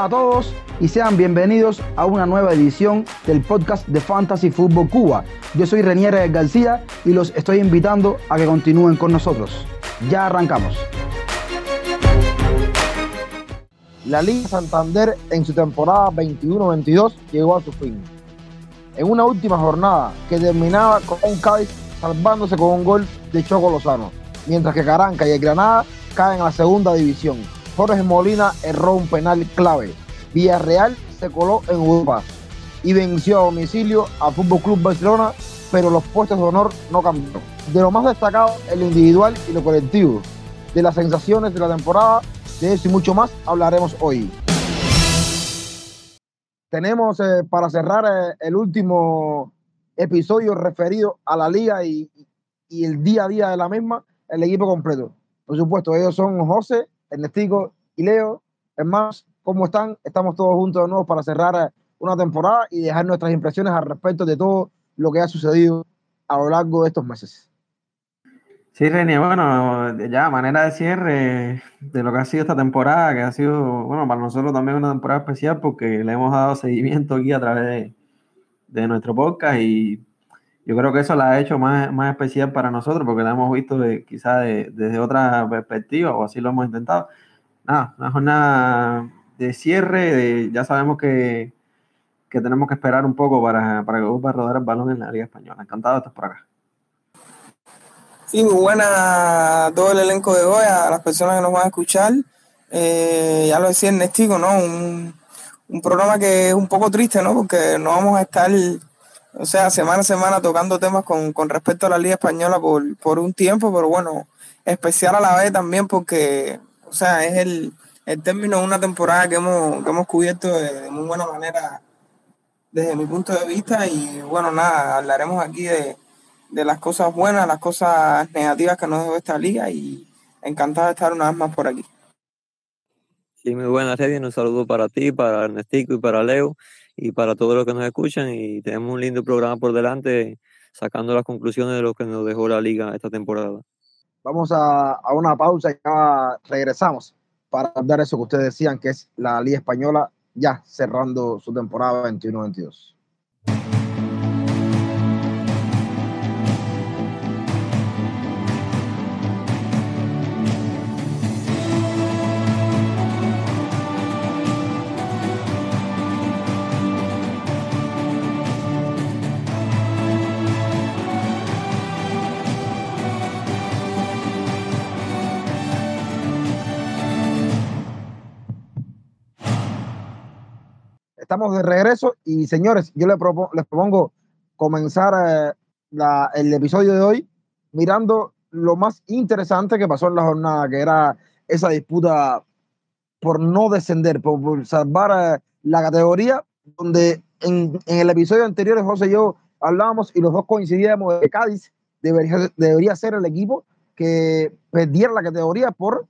Hola a todos y sean bienvenidos a una nueva edición del podcast de Fantasy Fútbol Cuba. Yo soy Renier García y los estoy invitando a que continúen con nosotros. Ya arrancamos. La Liga Santander en su temporada 21-22 llegó a su fin. En una última jornada que terminaba con un Cádiz salvándose con un gol de Choco Lozano, mientras que Caranca y el Granada caen a la segunda división. Jorge Molina erró un penal clave. Villarreal se coló en Europa y venció a domicilio al Fútbol Club Barcelona, pero los puestos de honor no cambiaron. De lo más destacado, el individual y lo colectivo. De las sensaciones de la temporada, de eso y mucho más hablaremos hoy. Tenemos eh, para cerrar eh, el último episodio referido a la liga y, y el día a día de la misma, el equipo completo. Por supuesto, ellos son José, Ernestico y Leo. Hermanos, ¿cómo están? Estamos todos juntos de nuevo para cerrar una temporada y dejar nuestras impresiones al respecto de todo lo que ha sucedido a lo largo de estos meses. Sí, Reni, bueno, ya manera de cierre de lo que ha sido esta temporada, que ha sido, bueno, para nosotros también una temporada especial porque le hemos dado seguimiento aquí a través de, de nuestro podcast y yo creo que eso la ha hecho más, más especial para nosotros porque la hemos visto de, quizá desde otra perspectiva o así lo hemos intentado. Nada, una jornada de cierre, ya sabemos que, que, tenemos que esperar un poco para, para que vuelva a rodar el balón en la Liga Española. Encantado de estar por acá. Sí, muy buena todo el elenco de hoy, a las personas que nos van a escuchar. Eh, ya lo decía Ernestico, ¿no? Un, un programa que es un poco triste, ¿no? Porque no vamos a estar o sea, semana a semana tocando temas con, con respecto a la Liga Española por, por, un tiempo, pero bueno, especial a la vez también porque, o sea, es el, el término de una temporada que hemos, que hemos cubierto de, muy buena manera desde mi punto de vista y bueno, nada, hablaremos aquí de, de las cosas buenas, las cosas negativas que nos dejó esta liga y encantado de estar una vez más por aquí. Sí, muy buenas, Reddy. Un saludo para ti, para Ernestico y para Leo y para todos los que nos escuchan y tenemos un lindo programa por delante sacando las conclusiones de lo que nos dejó la liga esta temporada. Vamos a, a una pausa y ya regresamos para dar eso que ustedes decían que es la liga española ya cerrando su temporada 21-22. Estamos de regreso y señores, yo les, propongo, comenzar eh, la, el episodio de hoy mirando lo más interesante que pasó en la jornada, que era esa disputa por no descender, por, por salvar eh, la categoría, donde en, en, el episodio anterior José y yo hablábamos y los dos coincidíamos de que Cádiz debería, debería ser el equipo que perdiera la categoría por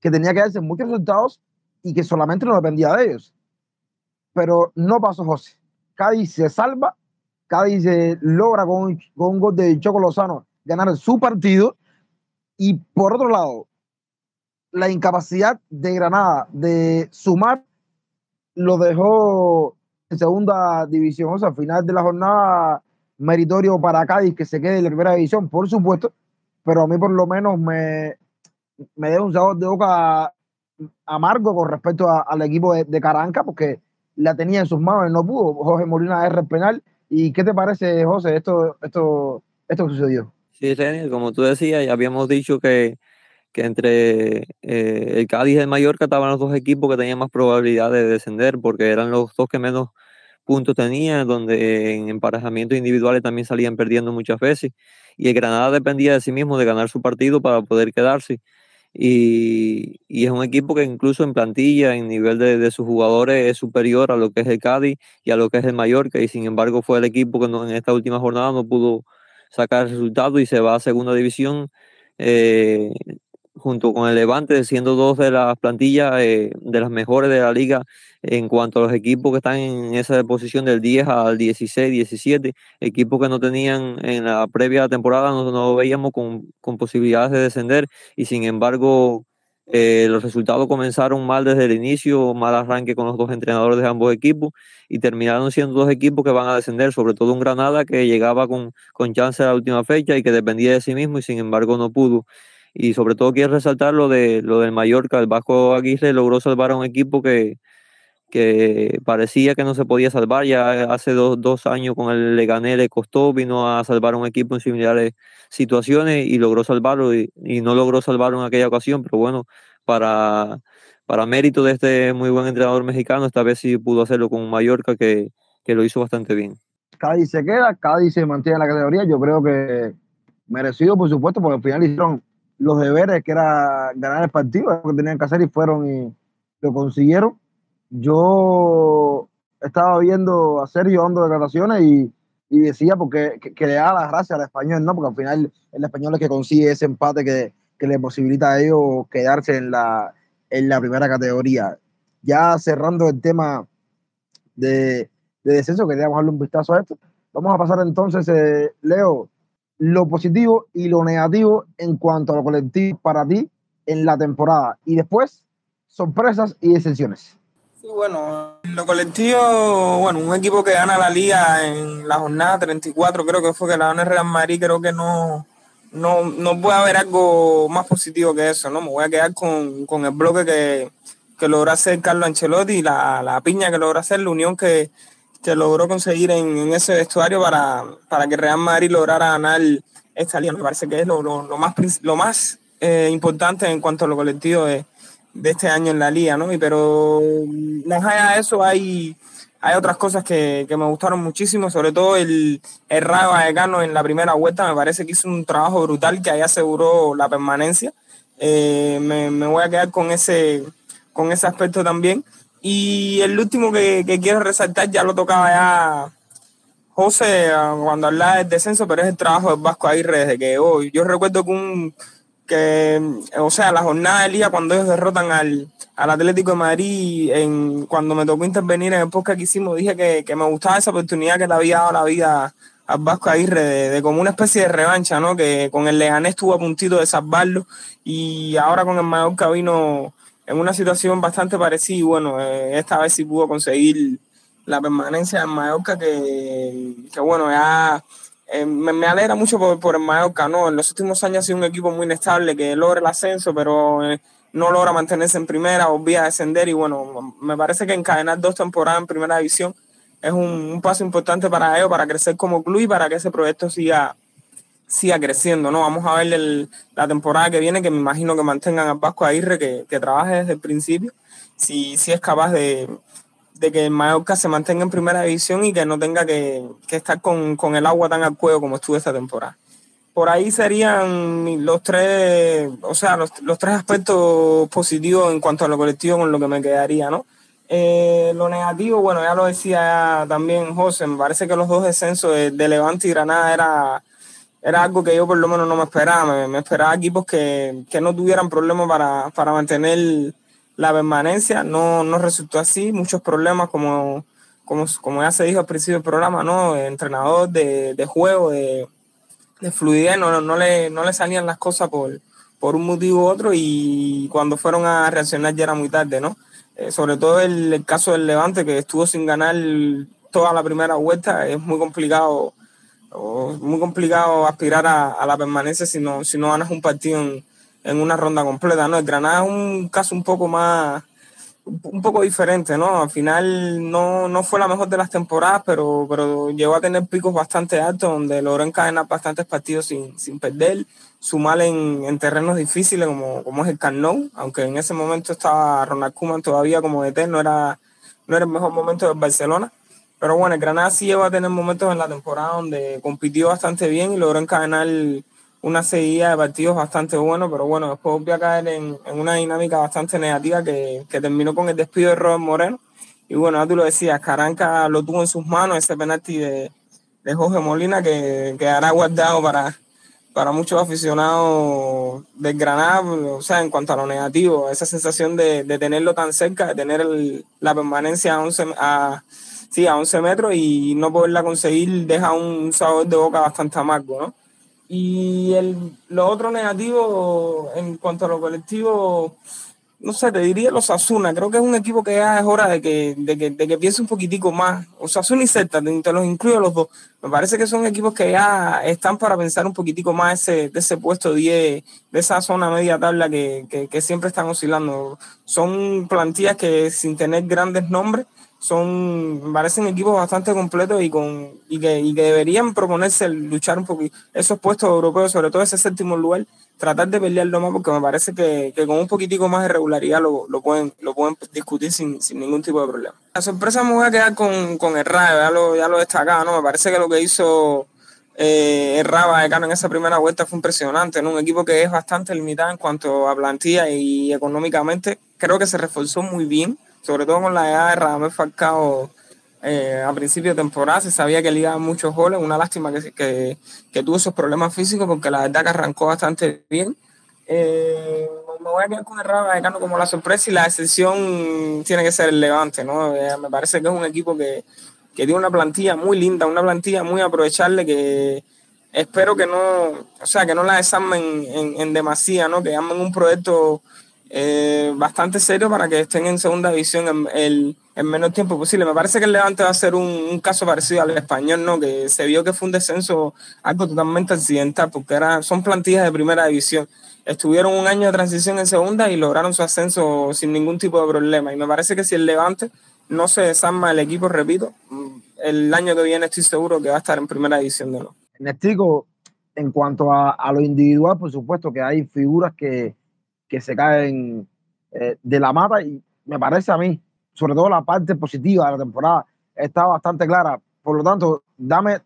que tenía que darse muchos resultados y que solamente no dependía de ellos pero no pasó José. Cádiz se salva, Cádiz logra con con un gol de Choco Lozano ganar su partido y por otro lado, la incapacidad de Granada de sumar lo dejó en segunda división, o sea, al final de la jornada meritorio para Cádiz que se quede en la primera división, por supuesto, pero a mí por lo menos me, me dio un sabor de boca amargo con respecto a, al equipo de, de Caranca, porque la tenía en sus manos y no pudo. Jorge Molina erra el penal. ¿Y qué te parece, José, esto, esto, esto que sucedió? Sí, como tú decías, ya habíamos dicho que, que entre eh, el Cádiz y el Mallorca estaban los dos equipos que tenían más probabilidad de descender, porque eran los dos que menos puntos tenían, donde en emparejamientos individuales también salían perdiendo muchas veces. Y el Granada dependía de sí mismo de ganar su partido para poder quedarse. Y, y, es un equipo que incluso en plantilla, en nivel de, de, sus jugadores, es superior a lo que es el Cádiz y a lo que es el Mallorca. Y sin embargo fue el equipo que no, en esta última jornada no pudo sacar el resultado y se va a segunda división eh, junto con el Levante, siendo dos de las plantillas eh, de las mejores de la liga en cuanto a los equipos que están en esa posición del 10 al 16, 17, equipos que no tenían en la previa temporada, no, no veíamos con, con, posibilidades de descender y sin embargo Eh, los resultados comenzaron mal desde el inicio, mal arranque con los dos entrenadores de ambos equipos y terminaron siendo dos equipos que van a descender, sobre todo un Granada que llegaba con, con chance a la última fecha y que dependía de sí mismo y sin embargo no pudo. Y sobre todo quiero resaltar lo, de, lo del Mallorca, el Vasco Aguirre logró salvar a un equipo que, que parecía que no se podía salvar. Ya hace dos, dos años con el Leganés le costó, vino a salvar a un equipo en similares situaciones y logró salvarlo y, no logró salvarlo en aquella ocasión, pero bueno, para, para mérito de este muy buen entrenador mexicano, esta vez sí pudo hacerlo con Mallorca que, que lo hizo bastante bien. Cádiz se queda, Cádiz se mantiene en la categoría, yo creo que merecido por supuesto, porque al final hicieron los deberes que era ganar el partido, lo que tenían que hacer y fueron y lo consiguieron yo estaba viendo a Sergio dando declaraciones y, y decía porque que, le da las gracias al español, ¿no? Porque al final el español es que consigue ese empate que, que le posibilita a ellos quedarse en la, en la primera categoría. Ya cerrando el tema de, de descenso, queríamos darle un vistazo a esto. Vamos a pasar entonces, eh, Leo, lo positivo y lo negativo en cuanto a lo colectivo para ti en la temporada. Y después, sorpresas y excepciones bueno, lo colectivo, bueno, un equipo que gana la liga en la jornada 34, creo que fue que la gana el Real Madrid, creo que no, no, no puede haber algo más positivo que eso, ¿no? Me voy a quedar con, el bloque que, que logró hacer Carlos Ancelotti y la, piña que logró hacer, la unión que, logró conseguir en, ese vestuario para, para que Real Madrid lograra ganar esta liga. Me parece que es lo, más, lo más eh, importante en cuanto a lo colectivo de de este año en la liga, ¿no? Y pero más allá de eso hay, hay otras cosas que, me gustaron muchísimo, sobre todo el, el Rayo Vallecano en la primera vuelta, me parece que hizo un trabajo brutal que ahí aseguró la permanencia. Eh, me, voy a quedar con ese, con ese aspecto también. Y el último que, quiero resaltar, ya lo tocaba ya José cuando hablaba del descenso, pero es el trabajo del Vasco Aguirre desde que hoy. Yo recuerdo que que, o sea, la jornada del día cuando ellos derrotan al, Atlético de Madrid, en, cuando me tocó intervenir en el podcast que hicimos, dije que, me gustaba esa oportunidad que le había dado la vida al Vasco Aguirre de, como una especie de revancha, ¿no? Que con el Leganés estuvo a puntito de salvarlo y ahora con el Mallorca vino en una situación bastante parecida y bueno, eh, esta vez sí pudo conseguir la permanencia del Mallorca que, que bueno, ya eh, me, alegra mucho por, por el Mallorca, ¿no? En los últimos años ha sido un equipo muy inestable que logra el ascenso, pero eh, no logra mantenerse en primera, volvía a descender y bueno, me parece que encadenar dos temporadas en primera división es un, paso importante para ellos, para crecer como club y para que ese proyecto siga, siga creciendo, ¿no? Vamos a ver la temporada que viene, que me imagino que mantengan a Vasco Aguirre, que, que trabaje desde el principio, si, si es capaz de, de que Mallorca se mantenga en primera división y que no tenga que, estar con, el agua tan al cuello como estuvo esta temporada. Por ahí serían los tres, o sea, los, tres aspectos positivos en cuanto a lo colectivo con lo que me quedaría, ¿no? Eh, lo negativo, bueno, ya lo decía también José, me parece que los dos descensos de, Levante y Granada era, era algo que yo por lo menos no me esperaba. Me, esperaba equipos que, no tuvieran problemas para, para mantener la permanencia no, no resultó así, muchos problemas como, como, como ya se dijo al principio del programa, ¿no? entrenador de, de juego, de, de fluidez, no, no, le, no le salían las cosas por, por un motivo u otro y cuando fueron a reaccionar ya era muy tarde, ¿no? Eh, sobre todo el, caso del Levante que estuvo sin ganar toda la primera vuelta, es muy complicado, muy complicado aspirar a, la permanencia si no, si no ganas un partido en, en una ronda completa, ¿no? El Granada es un caso un poco más, un poco diferente, ¿no? Al final no, no fue la mejor de las temporadas, pero, pero llegó a tener picos bastante altos donde logró encadenar bastantes partidos sin, sin perder, sumar en, en terrenos difíciles como, como es el Carnot, aunque en ese momento estaba Ronald Koeman todavía como DT, no era, no era el mejor momento del Barcelona. Pero bueno, el Granada sí llegó a tener momentos en la temporada donde compitió bastante bien y logró encadenar una seguida de partidos bastante buenos, pero bueno, después voy a caer en, una dinámica bastante negativa que, terminó con el despido de Robert Moreno. Y bueno, tú lo decías, Caranca lo tuvo en sus manos, ese penalti de, de Jorge Molina que quedará guardado para, para muchos aficionados del Granada, o sea, en cuanto a lo negativo, esa sensación de, tenerlo tan cerca, de tener la permanencia a 11, a, sí, a 11 metros y no poderla conseguir deja un sabor de boca bastante amargo, ¿no? Y el, lo otro negativo en cuanto a lo colectivo, no sé, te diría los Asuna. Creo que es un equipo que ya es hora de que, de que, de que piense un poquitico más. Osasuna y Celta, te, los incluyo los dos. Me parece que son equipos que ya están para pensar un poquitico más ese, de ese puesto 10, de esa zona media tabla que, que, que siempre están oscilando. Son plantillas que sin tener grandes nombres, son, parecen equipos bastante completos y, con, y, que, y que deberían proponerse luchar un poquito esos puestos europeos, sobre todo ese séptimo lugar, tratar de pelearlo más porque me parece que, que con un poquitico más de regularidad lo, lo, pueden, lo pueden discutir sin, sin ningún tipo de problema. La sorpresa me voy a quedar con, con el ya lo, ya lo destacaba, ¿no? Me parece que lo que hizo eh, el Raba en esa primera vuelta fue impresionante, ¿no? Un equipo que es bastante limitado en cuanto a plantilla y económicamente, creo que se reforzó muy bien sobre todo con la edad de Radamel Falcao eh, a principio de temporada, se sabía que le iba muchos goles, una lástima que, que, que, tuvo esos problemas físicos porque la verdad que arrancó bastante bien. Eh, me voy a quedar con el Rayo como la sorpresa y la excepción tiene que ser el Levante, ¿no? Eh, me parece que es un equipo que, que tiene una plantilla muy linda, una plantilla muy aprovechable que espero que no, o sea, que no la desarmen en, en demasía, ¿no? Que hagan un proyecto eh, bastante serio para que estén en segunda división en, el, en menos tiempo posible. Me parece que el Levante va a ser un, caso parecido al español, ¿no? Que se vio que fue un descenso algo totalmente accidental, porque era, son plantillas de primera división. Estuvieron un año de transición en segunda y lograron su ascenso sin ningún tipo de problema. Y me parece que si el Levante no se desarma el equipo, repito, el año que viene estoy seguro que va a estar en primera división de nuevo. En cuanto a lo individual, por supuesto que hay figuras que, que se caen eh, de la mata y me parece a mí, sobre todo la parte positiva de la temporada, está bastante clara. Por lo tanto, dame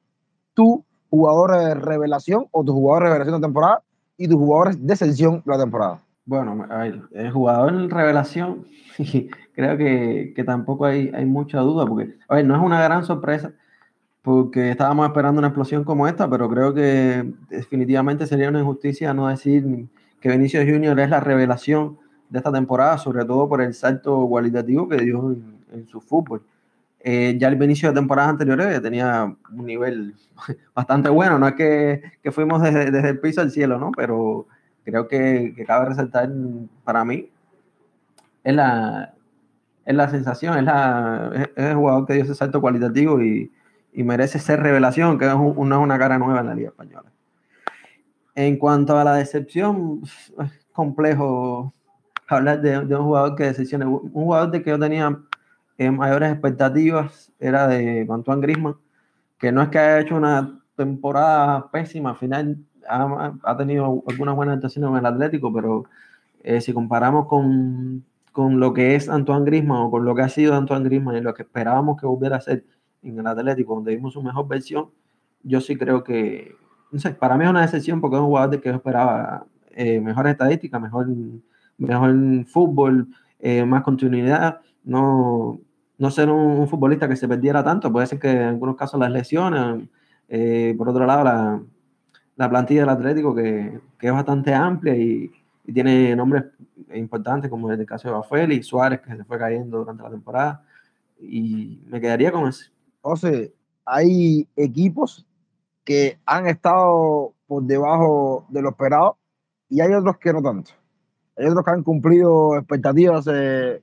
tu jugador de revelación o tu jugador de revelación de temporada y tus jugadores de selección de la temporada. Bueno, el jugador de revelación, creo que, que, tampoco hay, hay mucha duda, porque, a ver, no es una gran sorpresa, porque estábamos esperando una explosión como esta, pero creo que definitivamente sería una injusticia no decir que Benicio Junior es la revelación de esta temporada, sobre todo por el salto cualitativo que dio en, su fútbol. Eh, ya el Benicio de temporadas anteriores tenía un nivel bastante bueno, no es que, que fuimos desde, desde, el piso al cielo, ¿no? Pero creo que, que cabe resaltar para mí es la, es la sensación, es, la, es, el jugador que dio ese salto cualitativo y, y merece ser revelación, que es una, una cara nueva en la Liga Española. En cuanto a la decepción, es complejo hablar de, un jugador que decepcione. Un jugador de que yo tenía eh, mayores expectativas era de Antoine Grisman, que no es que haya hecho una temporada pésima, al final ha, tenido algunas buenas actuaciones en el Atlético, pero eh, si comparamos con, con, lo que es Antoine Grisman o con lo que ha sido Antoine Grisman y lo que esperábamos que volviera a ser en el Atlético, donde vimos su mejor versión, yo sí creo que, no sé, para mí es una decepción porque es un jugador de que yo esperaba eh, mejor estadística, mejor, mejor fútbol, eh, más continuidad, no, no ser un, futbolista que se perdiera tanto, puede ser que en algunos casos las lesiones, eh, por otro lado la, la, plantilla del Atlético que, que es bastante amplia y, y, tiene nombres importantes como en el caso de Bafel y Suárez que se fue cayendo durante la temporada y me quedaría con ese. O sea, hay equipos que han estado por debajo de lo esperado y hay otros que no tanto. Hay otros que han cumplido expectativas eh,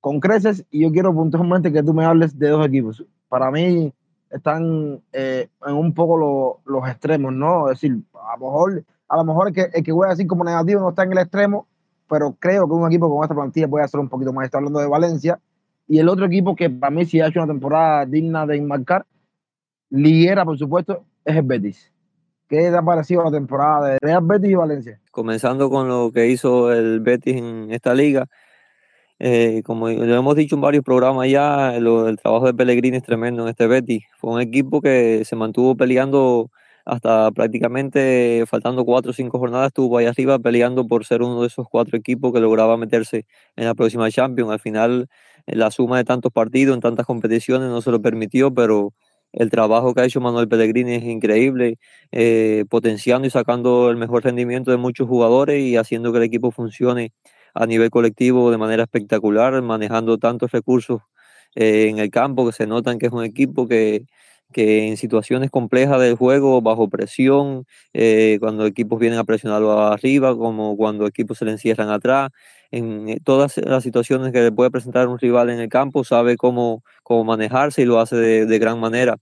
con creces y yo quiero puntualmente que tú me hables de dos equipos. Para mí están eh, en un poco los extremos, ¿no? Es decir, a lo mejor, a lo mejor el que, el que voy a decir como negativo no está en el extremo, pero creo que un equipo con esta plantilla puede hacer un poquito más. Está hablando de Valencia. Y el otro equipo que para mí sí ha hecho una temporada digna de enmarcar, ligera, por supuesto, es el Betis. ¿Qué te ha parecido la temporada de Real Betis y Valencia? Comenzando con lo que hizo el Betis en esta liga. Eh, como lo hemos dicho en varios programas ya, lo, el trabajo de Pellegrini es tremendo en este Betis. Fue un equipo que se mantuvo peleando hasta prácticamente faltando cuatro o cinco jornadas, estuvo ahí arriba peleando por ser uno de esos cuatro equipos que lograba meterse en la próxima Champions. Al final, la suma de tantos partidos en tantas competiciones no se lo permitió, pero el trabajo que ha hecho Manuel Pellegrini es increíble, eh, potenciando y sacando el mejor rendimiento de muchos jugadores y haciendo que el equipo funcione a nivel colectivo de manera espectacular, manejando tantos recursos eh, en el campo que se notan que es un equipo que, que en situaciones complejas del juego, bajo presión, eh, cuando equipos vienen a presionarlo arriba, como cuando equipos se le encierran atrás, en eh, todas las situaciones que le puede presentar un rival en el campo, sabe cómo, cómo manejarse y lo hace de, gran manera.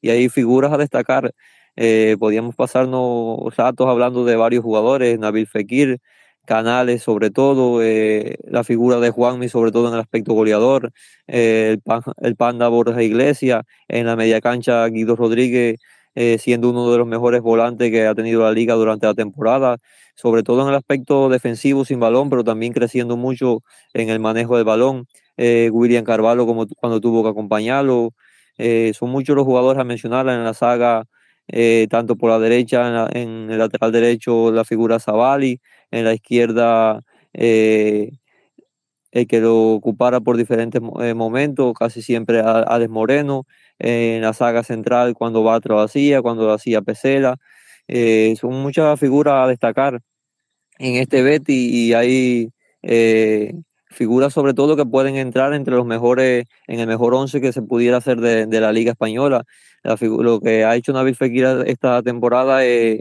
Y hay figuras a destacar. Eh, podíamos pasarnos ratos hablando de varios jugadores, Nabil Fekir, Canales sobre todo, eh, la figura de Juanmi sobre todo en el aspecto goleador, el, el, Panda Borja Iglesias, en la media cancha Guido Rodríguez siendo uno de los mejores volantes que ha tenido la liga durante la temporada sobre todo en el aspecto defensivo sin balón, pero también creciendo mucho en el manejo del balón. Eh, William Carvalho como cuando tuvo que acompañarlo. Eh, son muchos los jugadores a mencionar en la saga, eh, tanto por la derecha, en, el lateral derecho la figura Zavali, en la izquierda el que lo ocupara por diferentes momentos, casi siempre Alex Moreno, en la saga central cuando lo hacía, cuando lo hacía Pesela. son muchas figuras a destacar en este Betty y hay eh, figuras sobre todo que pueden entrar entre los mejores, en el mejor once que se pudiera hacer de, la Liga Española. lo que ha hecho Nabil Fekir esta temporada es,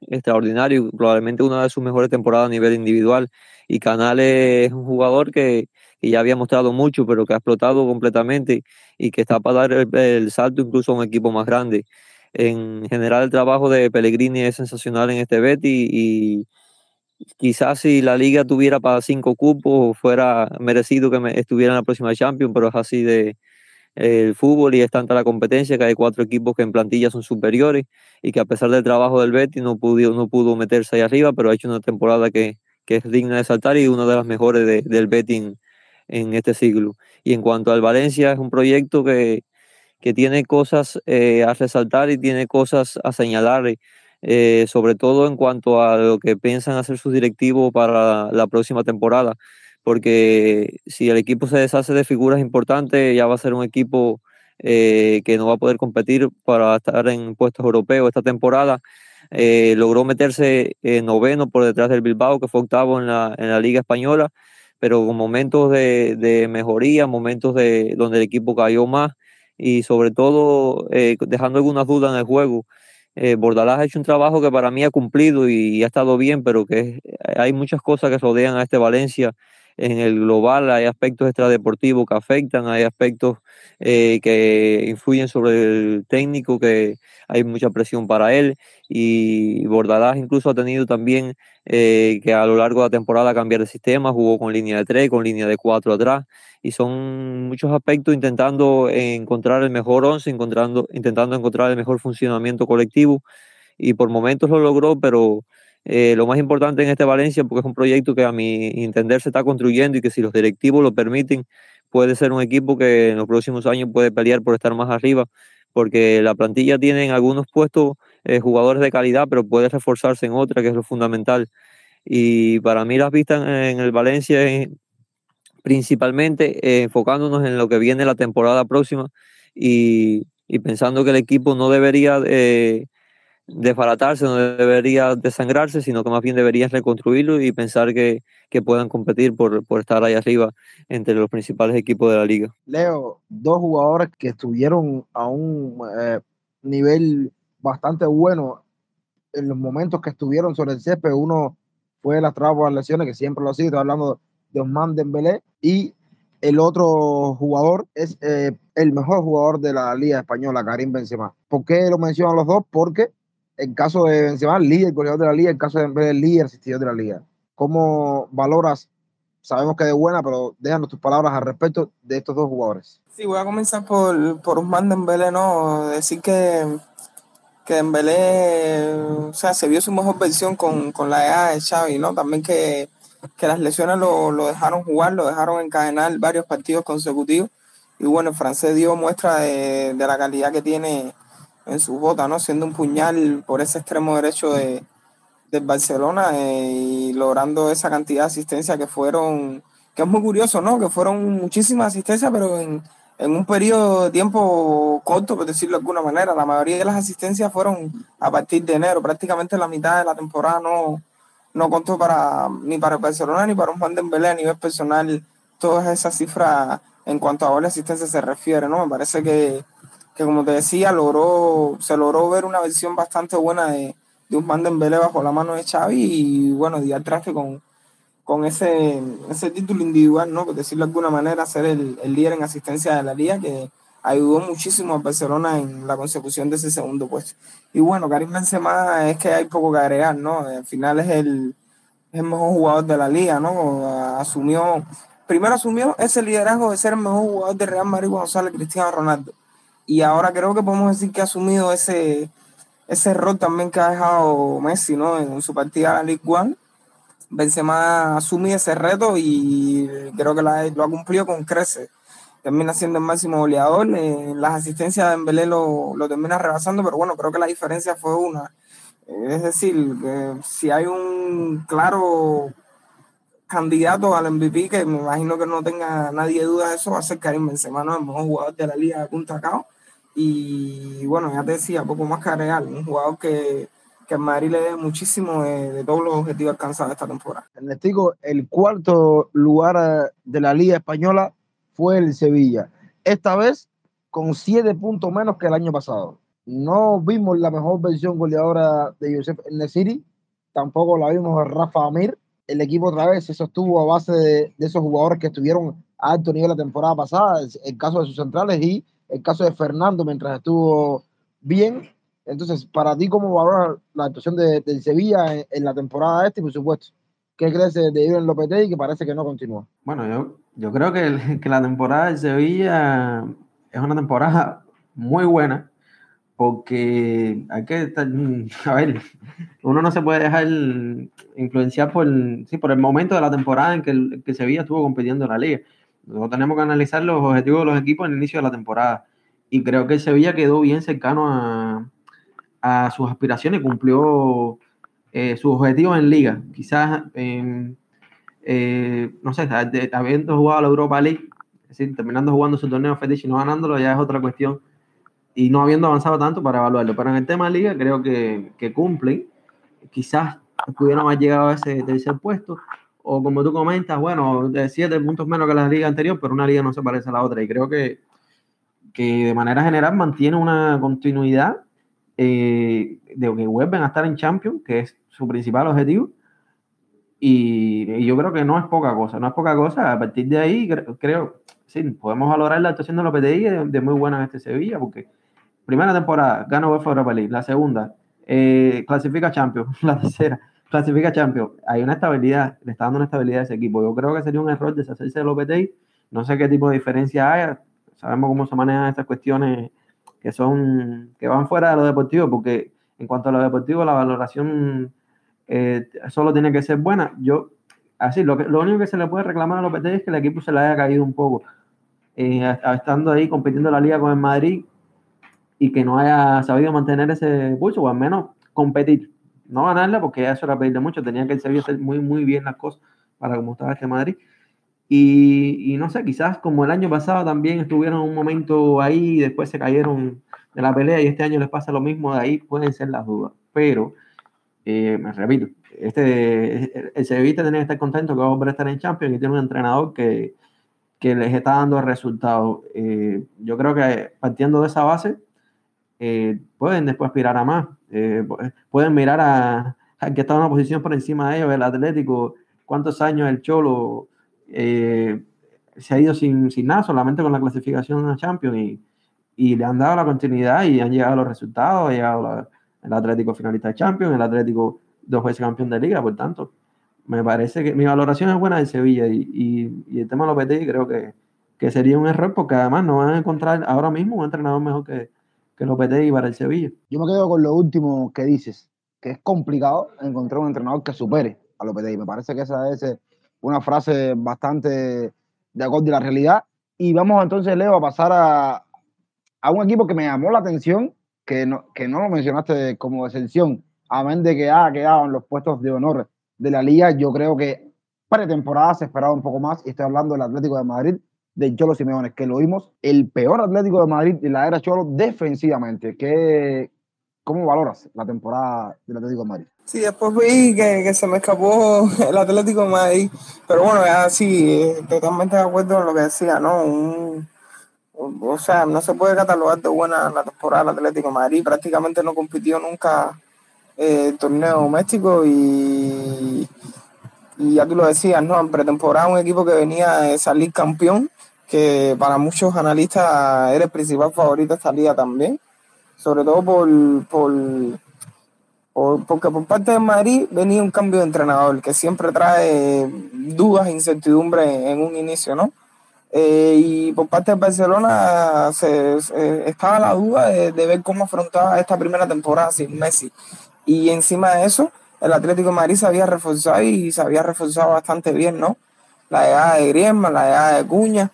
extraordinario, probablemente una de sus mejores temporadas a nivel individual. Y Canales es un jugador que, ya había mostrado mucho, pero que ha explotado completamente y que está para dar el, salto incluso a un equipo más grande. En general el trabajo de Pellegrini es sensacional en este Betty y, quizás si la liga tuviera para cinco cupos fuera merecido que estuviera en la próxima Champions, pero es así de el fútbol y es tanta la competencia que hay cuatro equipos que en plantilla son superiores y que a pesar del trabajo del Betis no pudo, no pudo meterse ahí arriba, pero ha hecho una temporada que, es digna de saltar y una de las mejores del Betis en, este siglo. Y en cuanto al Valencia, es un proyecto que, tiene cosas eh, a resaltar y tiene cosas a señalar eh, sobre todo en cuanto a lo que piensan hacer sus directivos para la próxima temporada, porque si el equipo se deshace de figuras importantes, ya va a ser un equipo eh, que no va a poder competir para estar en puestos europeos esta temporada. Eh, logró meterse noveno por detrás del Bilbao, que fue octavo en la, en la Liga Española, pero con momentos de, de mejoría, momentos de, donde el equipo cayó más y sobre todo dejando algunas dudas en el juego eh, Bordalás ha hecho un trabajo que para mí ha cumplido y, ha estado bien, pero que hay muchas cosas que rodean a este Valencia en el global, hay aspectos extradeportivos que afectan, hay aspectos eh, que influyen sobre el técnico, que hay mucha presión para él. Y Bordalás incluso ha tenido también eh, que a lo largo de la temporada cambiar de sistema, jugó con línea de 3, con línea de 4 atrás. Y son muchos aspectos intentando encontrar el mejor once, encontrando, intentando encontrar el mejor funcionamiento colectivo. Y por momentos lo logró, pero eh, lo más importante en este Valencia, porque es un proyecto que a mi entender se está construyendo y que si los directivos lo permiten, puede ser un equipo que en los próximos años puede pelear por estar más arriba, porque la plantilla tiene en algunos puestos eh, jugadores de calidad, pero puede reforzarse en otra, que es lo fundamental. Y para mí las vistas en el Valencia principalmente eh, enfocándonos en lo que viene la temporada próxima y, pensando que el equipo no debería eh, desbaratarse, no debería desangrarse, sino que más bien debería reconstruirlo y pensar que, puedan competir por, estar ahí arriba entre los principales equipos de la liga. Leo, dos jugadores que estuvieron a un eh, nivel bastante bueno en los momentos que estuvieron sobre el césped. Uno fue las trabas lesiones, que siempre lo ha sido, estoy hablando de Osman Dembélé y el otro jugador es eh, el mejor jugador de la Liga Española, Karim Benzema. ¿Por qué lo mencionan los dos? Porque en caso de Benzema, líder goleador de la Liga, en caso de Dembélé, líder asistidor de la Liga. ¿Cómo valoras? Sabemos que de buena, pero déjanos tus palabras al respecto de estos dos jugadores. Sí, voy a comenzar por, por Usman Dembélé, ¿no? Decir que, que Dembélé, o sea, se vio su mejor versión con, con la edad de Xavi, ¿no? También que que las lesiones lo, lo, dejaron jugar, lo dejaron encadenar varios partidos consecutivos. Y bueno, el francés dio muestra de, de la calidad que tiene en su bota, ¿no? Siendo un puñal por ese extremo derecho de, del Barcelona eh, y logrando esa cantidad de asistencia que fueron, que es muy curioso, ¿no? Que fueron muchísimas asistencias, pero en, en un periodo de tiempo corto, por decirlo de alguna manera. La mayoría de las asistencias fueron a partir de enero, prácticamente la mitad de la temporada no, no contó para, ni para Barcelona ni para un Juan Dembélé a nivel personal todas esas cifras en cuanto a gol asistencia se refiere, ¿no? Me parece que, que como te decía, logró, se logró ver una versión bastante buena de, de un Dembélé bajo la mano de Xavi y bueno, dio al traste con, con ese, ese título individual, ¿no? Por decirlo de alguna manera, ser el, el líder en asistencia de la liga, que ayudó muchísimo a Barcelona en la consecución de ese segundo puesto. Y bueno, Karim Benzema es que hay poco que agregar, ¿no? Al final es el, es el mejor jugador de la liga, ¿no? Asumió, primero asumió ese liderazgo de ser el mejor jugador de Real Madrid cuando sale Cristiano Ronaldo. Y ahora creo que podemos decir que ha asumido ese, ese rol también que ha dejado Messi, ¿no? En su partida a la League One. Benzema asumió ese reto y creo que lo ha cumplido con creces. Termina siendo el máximo goleador. En las asistencias de Dembélé lo, lo termina rebasando, pero bueno, creo que la diferencia fue una es decir, que si hay un claro candidato al MVP, que me imagino que no tenga nadie duda de eso, va a ser Karim Benzema, ¿no? el mejor jugador de la liga de Punta Cao. Y bueno, ya te decía, poco más que real, un jugador que, que a Madrid le dé muchísimo de, todos los objetivos alcanzados esta temporada. Ernesto, el cuarto lugar eh, de la liga española fue el Sevilla. Esta vez con siete puntos menos que el año pasado no vimos la mejor versión goleadora de Joseph Nesiri, tampoco la vimos de Rafa Amir. El equipo otra vez se sostuvo a base de, esos jugadores que estuvieron a alto nivel la temporada pasada, el caso de sus centrales y el caso de Fernando mientras estuvo bien. Entonces, para ti, ¿cómo valoras la actuación de, del Sevilla en, la temporada esta y, por supuesto, qué crees de Iben Lopetegui que parece que no continúa? Bueno, yo, yo creo que, que la temporada del Sevilla es una temporada muy buena porque hay que estar, a ver, uno no se puede dejar influenciar por, sí, por el momento de la temporada en que, el, que Sevilla estuvo compitiendo en la liga. Nosotros tenemos que analizar los objetivos de los equipos en el inicio de la temporada. Y creo que el Sevilla quedó bien cercano a, a sus aspiraciones, cumplió eh, sus objetivos en liga. Quizás, eh, no sé, habiendo jugado la Europa League, es decir, terminando jugando su torneo fetiche y no ganándolo, ya es otra cuestión y no habiendo avanzado tanto para evaluarlo. Pero en el tema de liga creo que, que cumplen. Quizás pudieron haber llegado a ese tercer puesto. O como tú comentas, bueno, de siete puntos menos que la liga anterior, pero una liga no se parece a la otra. Y creo que, que de manera general mantiene una continuidad eh, de que vuelven a estar en Champions, que es su principal objetivo. Y, yo creo que no es poca cosa, no es poca cosa. A partir de ahí, creo, sí, podemos valorar la actuación de los PTI de, de muy buena en este Sevilla, porque primera temporada, gana UEFA Europa League. La segunda, eh, clasifica Champions. La tercera, clasifica Champions. Hay una estabilidad, le está dando una estabilidad a ese equipo. Yo creo que sería un error deshacerse de Lopetegui. No sé qué tipo de diferencia hay. Sabemos cómo se manejan estas cuestiones que son que van fuera de lo deportivo, porque en cuanto a lo deportivo, la valoración eh, solo tiene que ser buena. Yo, así, lo, que, lo único que se le puede reclamar a Lopetegui es que el equipo se le haya caído un poco. Eh, estando ahí compitiendo la liga con el Madrid, y que no haya sabido mantener ese pulso, o al menos competir. No ganarla, porque eso era pedirle mucho, tenía que el Sevilla hacer muy, muy bien las cosas para como estaba este Madrid. Y, y, no sé, quizás como el año pasado también estuvieron un momento ahí y después se cayeron de la pelea y este año les pasa lo mismo, de ahí pueden ser las dudas. Pero, eh, me repito, este, el Sevilla tiene que estar contento que va a volver a estar en Champions y tiene un entrenador que, que les está dando resultados. Eh, yo creo que partiendo de esa base, eh, pueden después aspirar a más. Eh, pueden mirar a, que está en una posición por encima de ellos, el Atlético, cuántos años el Cholo eh, se ha ido sin, sin, nada, solamente con la clasificación a Champions y, y, le han dado la continuidad y han llegado los resultados, ha llegado el Atlético finalista de Champions, el Atlético dos veces campeón de liga, por tanto, me parece que mi valoración es buena de Sevilla. Y, y, el tema de Lopetegui creo que, que sería un error porque además no van a encontrar ahora mismo un entrenador mejor que, que Lopetegui para el Sevilla. Yo me quedo con lo último que dices, que es complicado encontrar un entrenador que supere a Lopetegui. Me parece que esa es una frase bastante de acuerdo a la realidad. Y vamos entonces, Leo, a pasar a, a un equipo que me llamó la atención, que no, que no lo mencionaste como excepción, a menos de que ha quedado en los puestos de honor de la liga. Yo creo que pretemporada se esperaba un poco más, y estoy hablando del Atlético de Madrid, de Cholo Simeone, que lo vimos el peor Atlético de Madrid de la era Cholo defensivamente. ¿Qué, ¿Cómo valoras la temporada del Atlético de Madrid? Sí, después vi que, que, se me escapó el Atlético de Madrid, pero bueno, ya sí, totalmente de acuerdo con lo que decía, ¿no? Un, o sea, no se puede catalogar de buena la temporada del Atlético de Madrid. Prácticamente no compitió nunca eh, torneo doméstico y, y ya tú lo decías, ¿no? En pretemporada un equipo que venía de salir campeón, que para muchos analistas era el principal favorito de esta liga también, sobre todo por, por, porque por parte de Madrid venía un cambio de entrenador que siempre trae dudas incertidumbre en un inicio, ¿no? Eh, y por parte de Barcelona se, estaba la duda de, ver cómo afrontaba esta primera temporada sin Messi. Y encima de eso, el Atlético de Madrid se había reforzado y se había reforzado bastante bien, ¿no? La llegada de Griezmann, la llegada de Cuña.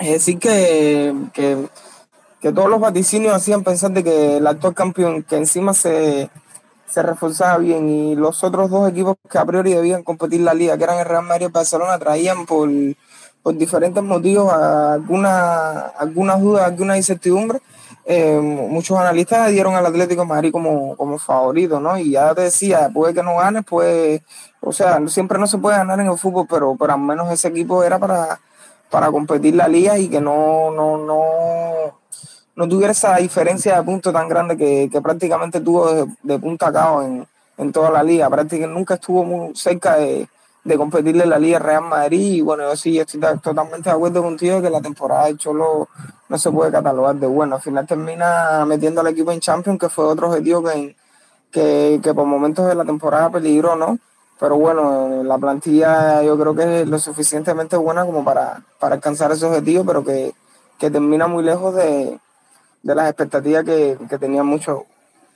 Es decir, que, que, que todos los vaticinios hacían pensar de que el actual campeón, que encima se, se reforzaba bien y los otros dos equipos que a priori debían competir la liga, que eran el Real Madrid y Barcelona, traían por por diferentes motivos, algunas alguna dudas, alguna incertidumbre, eh, muchos analistas dieron al Atlético Madrid como, como favorito, ¿no? Y ya te decía, puede que no ganes, pues, o sea, siempre no se puede ganar en el fútbol, pero, pero al menos ese equipo era para, para competir la liga y que no, no, no, no tuviera esa diferencia de puntos tan grande que, prácticamente tuvo de, de punta a cabo en, en toda la liga. Prácticamente nunca estuvo muy cerca de de competirle la Liga Real Madrid. Y bueno, yo sí estoy totalmente de acuerdo contigo que la temporada de Cholo no se puede catalogar de bueno. Al final termina metiendo al equipo en Champions, que fue otro objetivo que, que, que por momentos de la temporada peligró, ¿no? Pero bueno, la plantilla yo creo que es lo suficientemente buena como para, para alcanzar ese objetivo, pero que, que termina muy lejos de, de las expectativas que, que tenían muchos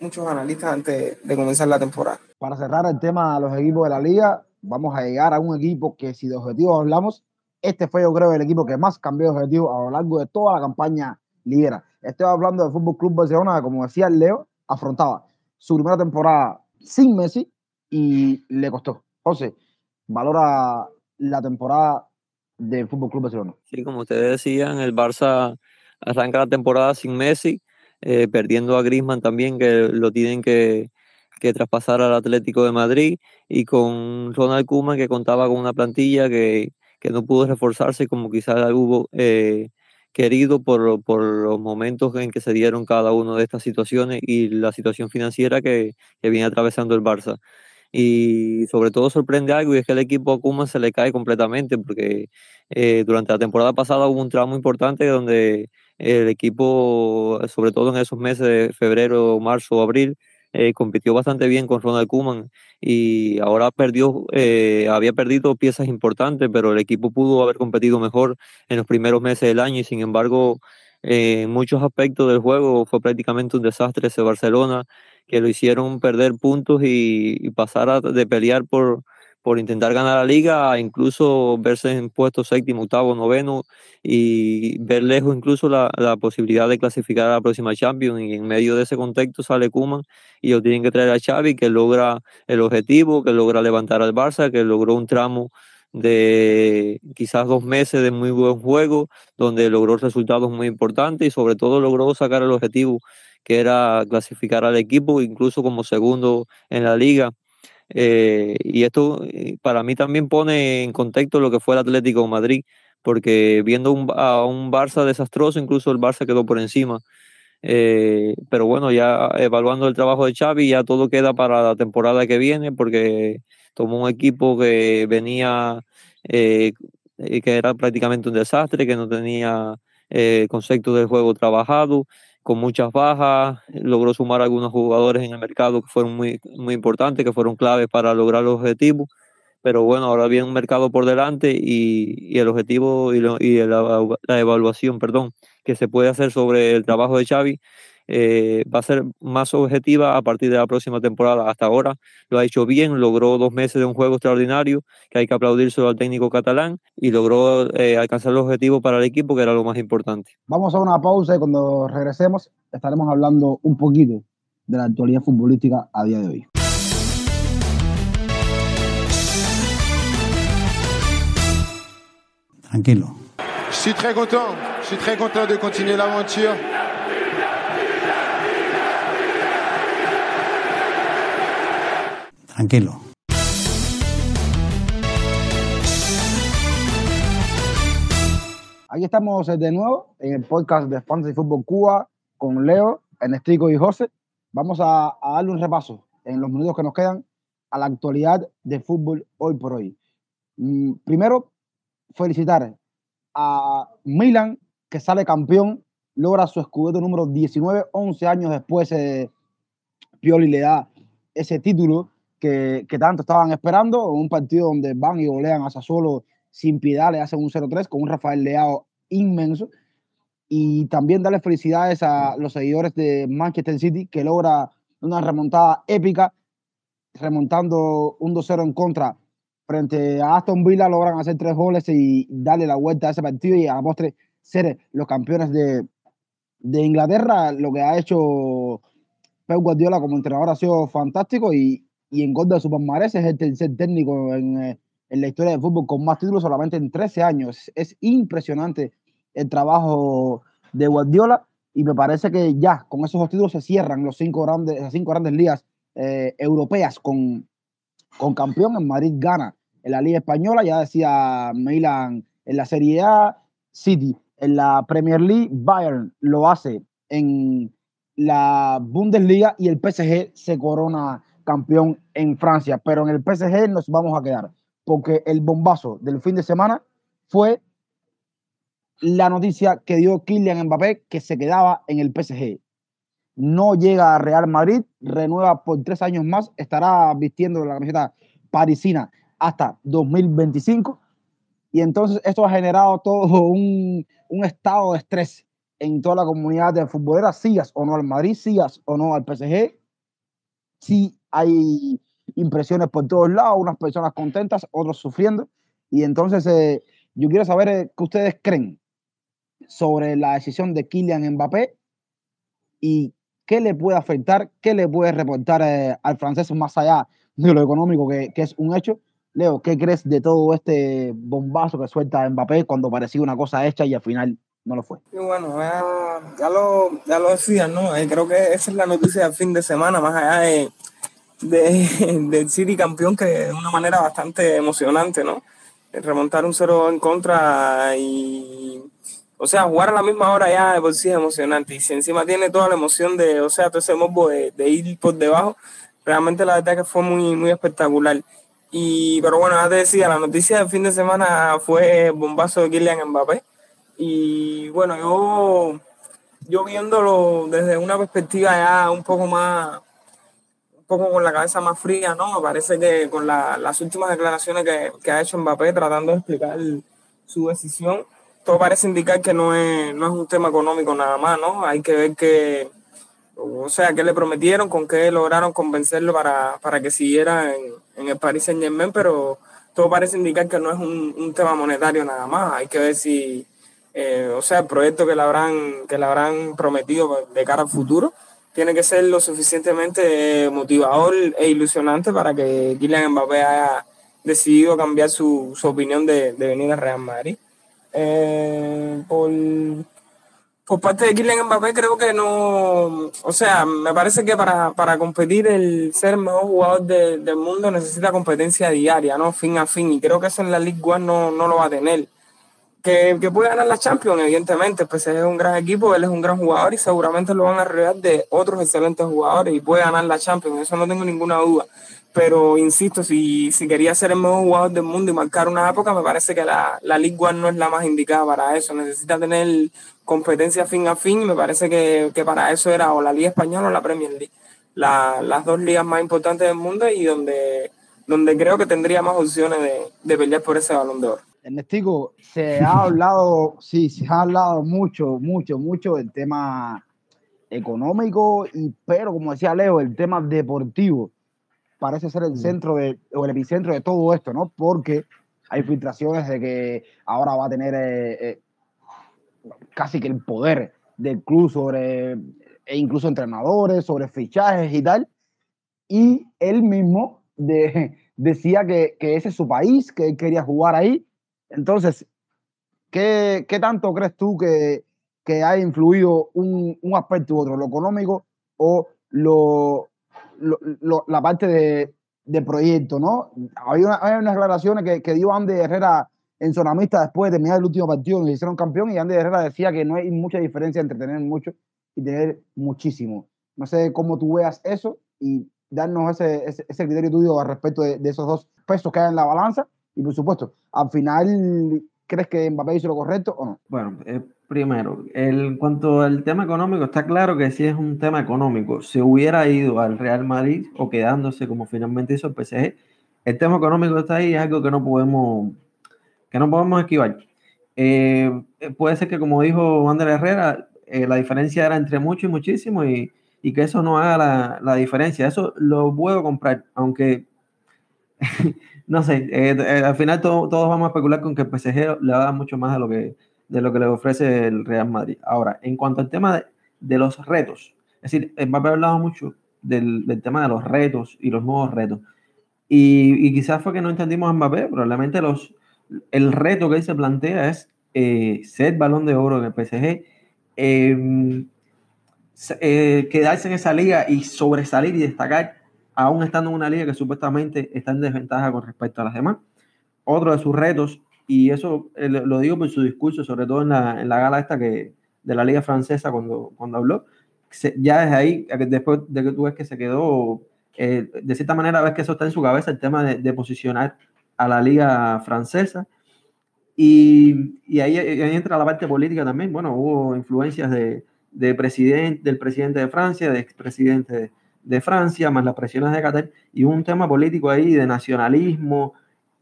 muchos analistas antes de comenzar la temporada. Para cerrar el tema de los equipos de la liga, vamos a llegar a un equipo que si de objetivos hablamos, este fue yo creo el equipo que más cambió de objetivo a lo largo de toda la campaña ligera. Estoy hablando del Fútbol Club Barcelona, como decía Leo, afrontaba su primera temporada sin Messi y le costó. José, valora la temporada del Fútbol Club Barcelona. Sí, como ustedes decían, el Barça arranca la temporada sin Messi, eh, perdiendo a Griezmann también, que lo tienen que, que traspasar al Atlético de Madrid y con Ronald Koeman que contaba con una plantilla que, que no pudo reforzarse como quizás hubo eh, querido por, por, los momentos en que se dieron cada una de estas situaciones y la situación financiera que, que viene atravesando el Barça. Y sobre todo sorprende algo y es que el equipo a Koeman se le cae completamente porque eh, durante la temporada pasada hubo un tramo importante donde el equipo, sobre todo en esos meses de febrero, marzo, abril, eh, compitió bastante bien con Ronald Koeman y ahora perdió, eh, había perdido piezas importantes, pero el equipo pudo haber competido mejor en los primeros meses del año y sin embargo eh, en muchos aspectos del juego fue prácticamente un desastre ese Barcelona que lo hicieron perder puntos y, pasar a, de pelear por, por intentar ganar la liga, a incluso verse en puestos séptimo, octavo, noveno y ver lejos incluso la, la, posibilidad de clasificar a la próxima Champions. Y en medio de ese contexto sale Kuman y ellos tienen que traer a Xavi que logra el objetivo, que logra levantar al Barça, que logró un tramo de quizás dos meses de muy buen juego, donde logró resultados muy importantes y sobre todo logró sacar el objetivo que era clasificar al equipo incluso como segundo en la liga eh, y esto eh, para mí también pone en contexto lo que fue el Atlético Madrid, porque viendo un, a un Barça desastroso, incluso el Barça quedó por encima. Eh, pero bueno, ya evaluando el trabajo de Xavi, ya todo queda para la temporada que viene, porque tomó un equipo que venía, que era prácticamente un desastre, que no tenía concepto del juego trabajado, con muchas bajas, logró sumar algunos jugadores en el mercado que fueron muy, muy importantes, que fueron claves para lograr los objetivos. Pero bueno, ahora viene un mercado por delante y, el objetivo y, la, la, evaluación perdón, que se puede hacer sobre el trabajo de Xavi eh, va a ser más objetiva a partir de la próxima temporada. Hasta ahora lo ha hecho bien, logró dos meses de un juego extraordinario, que hay que aplaudirse al técnico catalán, y logró eh, alcanzar el objetivo para el equipo, que era lo más importante. Vamos a una pausa y cuando regresemos estaremos hablando un poquito de la actualidad futbolística a día de hoy. Tranquilo. Je suis très content, je suis très content de continuer l'aventure. Tranquilo. Aquí estamos de nuevo en el podcast de Fantasy Fútbol Cuba con Leo, Ernestico y José. Vamos a, darle un repaso en los minutos que nos quedan a la actualidad de fútbol hoy por hoy. Mm, primero, felicitar a Milan, que sale campeón, logra su escudeto número 19, 11 años después eh, Pioli le da ese título que, que, tanto estaban esperando, un partido donde van y golean a Sassuolo sin piedad, le hacen un 0-3 con un Rafael Leao inmenso. Y también darle felicidades a los seguidores de Manchester City, que logra una remontada épica, remontando un 2-0 en contra frente a Aston Villa, logran hacer tres goles y darle la vuelta a ese partido y a postre ser los campeones de, de Inglaterra. Lo que ha hecho Pep Guardiola como entrenador ha sido fantástico y, y en contra de su palmarés es el tercer técnico en, eh, en la historia del fútbol con más títulos solamente en 13 años. Es impresionante el trabajo de Guardiola y me parece que ya con esos dos títulos se cierran los cinco grandes, las cinco grandes ligas eh, europeas con, con campeón. En Madrid gana en la Liga Española, ya decía Milan en la Serie A, City en la Premier League, Bayern lo hace en la Bundesliga y el PSG se corona campeón en Francia. Pero en el PSG nos vamos a quedar porque el bombazo del fin de semana fue la noticia que dio Kylian Mbappé que se quedaba en el PSG. No llega a Real Madrid, renueva por tres años más, estará vistiendo la camiseta parisina hasta 2025. Y entonces esto ha generado todo un, un estado de estrés en toda la comunidad de futboleras, sigas o no al Madrid, sigas o no al PSG. Sí hay impresiones por todos lados, unas personas contentas, otros sufriendo. Y entonces eh, yo quiero saber eh, qué ustedes creen sobre la decisión de Kylian Mbappé y qué le puede afectar, qué le puede reportar eh, al francés más allá de lo económico, que, que, es un hecho. Leo, ¿qué crees de todo este bombazo que suelta Mbappé cuando parecía una cosa hecha y al final no lo fue? Y bueno, ya, lo, ya lo decía, ¿no? creo que esa es la noticia del fin de semana, más allá de de, del City campeón que de una manera bastante emocionante, ¿no? Remontar un cero en contra y, o sea, jugar a la misma hora ya de por sí es emocionante. Y si encima tiene toda la emoción de, o sea, todo ese modo de, de ir por debajo, realmente la verdad que fue muy, muy espectacular. Y, pero bueno, ya te decía, la noticia del fin de semana fue el bombazo de Kylian Mbappé. Y bueno, yo, yo viéndolo desde una perspectiva ya un poco más, poco con la cabeza más fría, ¿no? Parece que con la, las últimas declaraciones que, que, ha hecho Mbappé tratando de explicar su decisión, todo parece indicar que no es, no es un tema económico nada más, ¿no? Hay que ver que, o sea, qué le prometieron, con qué lograron convencerlo para, para que siguiera en, en el Paris Saint Germain, pero todo parece indicar que no es un, un tema monetario nada más. Hay que ver si, eh, o sea, el proyecto que le habrán, que le habrán prometido de cara al futuro tiene que ser lo suficientemente motivador e ilusionante para que Kylian Mbappé haya decidido cambiar su, su opinión de, de, venir a Real Madrid. Eh, por, por, parte de Kylian Mbappé creo que no, o sea, me parece que para, para competir el ser mejor jugador de, del mundo necesita competencia diaria, ¿no? Fin a fin, y creo que eso en la League One no, no lo va a tener que, que, puede ganar la Champions, evidentemente, pues es un gran equipo, él es un gran jugador y seguramente lo van a rodear de otros excelentes jugadores y puede ganar la Champions, eso no tengo ninguna duda. Pero insisto, si, si quería ser el mejor jugador del mundo y marcar una época, me parece que la, la League One no es la más indicada para eso. Necesita tener competencia fin a fin y me parece que, que para eso era o la Liga Española o la Premier League. La, las dos ligas más importantes del mundo y donde, donde creo que tendría más opciones de, de pelear por ese balón de oro. Ernestico, se ha hablado, sí, se ha hablado mucho, mucho, mucho del tema económico, y, pero como decía Leo, el tema deportivo parece ser el centro de, o el epicentro de todo esto, ¿no? Porque hay filtraciones de que ahora va a tener eh, eh, casi que el poder del club sobre, e incluso entrenadores, sobre fichajes y tal. Y él mismo de, decía que, que ese es su país, que él quería jugar ahí entonces, ¿qué, tanto crees tú que, que ha influido un, un, aspecto u otro, lo económico o lo, la parte de, de, proyecto, ¿no? Hay, una, hay unas declaraciones que, que dio Andy Herrera en Sonamista después de terminar el último partido se hicieron campeón y Andy Herrera decía que no hay mucha diferencia entre tener mucho y tener muchísimo. No sé cómo tú veas eso y darnos ese, ese, ese criterio tuyo al respecto de, de, esos dos pesos que hay en la balanza y por supuesto, al final, ¿crees que Mbappé hizo lo correcto o no? Bueno, eh, primero, el, en cuanto al tema económico, está claro que si es un tema económico, se hubiera ido al Real Madrid o quedándose como finalmente hizo el PSG, el tema económico está ahí, es algo que no podemos, que no podemos esquivar. Eh, puede ser que, como dijo Ander Herrera, eh, la diferencia era entre mucho y muchísimo y, y que eso no haga la, la, diferencia. Eso lo puedo comprar, aunque no sé, eh, eh, al final todo, todos vamos a especular con que el PSG le va a dar mucho más de lo que, de lo que le ofrece el Real Madrid. Ahora, en cuanto al tema de, de los retos, es decir, Mbappé ha hablado mucho del, del, tema de los retos y los nuevos retos. Y, y, quizás fue que no entendimos a Mbappé, probablemente los, el reto que él se plantea es eh, ser balón de oro en el PSG, em, eh, quedarse en esa liga y sobresalir y destacar aún estando en una liga que supuestamente está en desventaja con respecto a las demás. Otro de sus retos, y eso eh, lo digo por su discurso, sobre todo en la, en la gala esta que, de la liga francesa cuando, cuando habló, se, ya desde ahí, después de que tú ves que se quedó, eh, de cierta manera ves que eso está en su cabeza, el tema de, de posicionar a la liga francesa. Y, y ahí, ahí, entra la parte política también. Bueno, hubo influencias de, de presidente, del presidente de Francia, de expresidente de, Francia, más las presiones de Qatar, y un tema político ahí de nacionalismo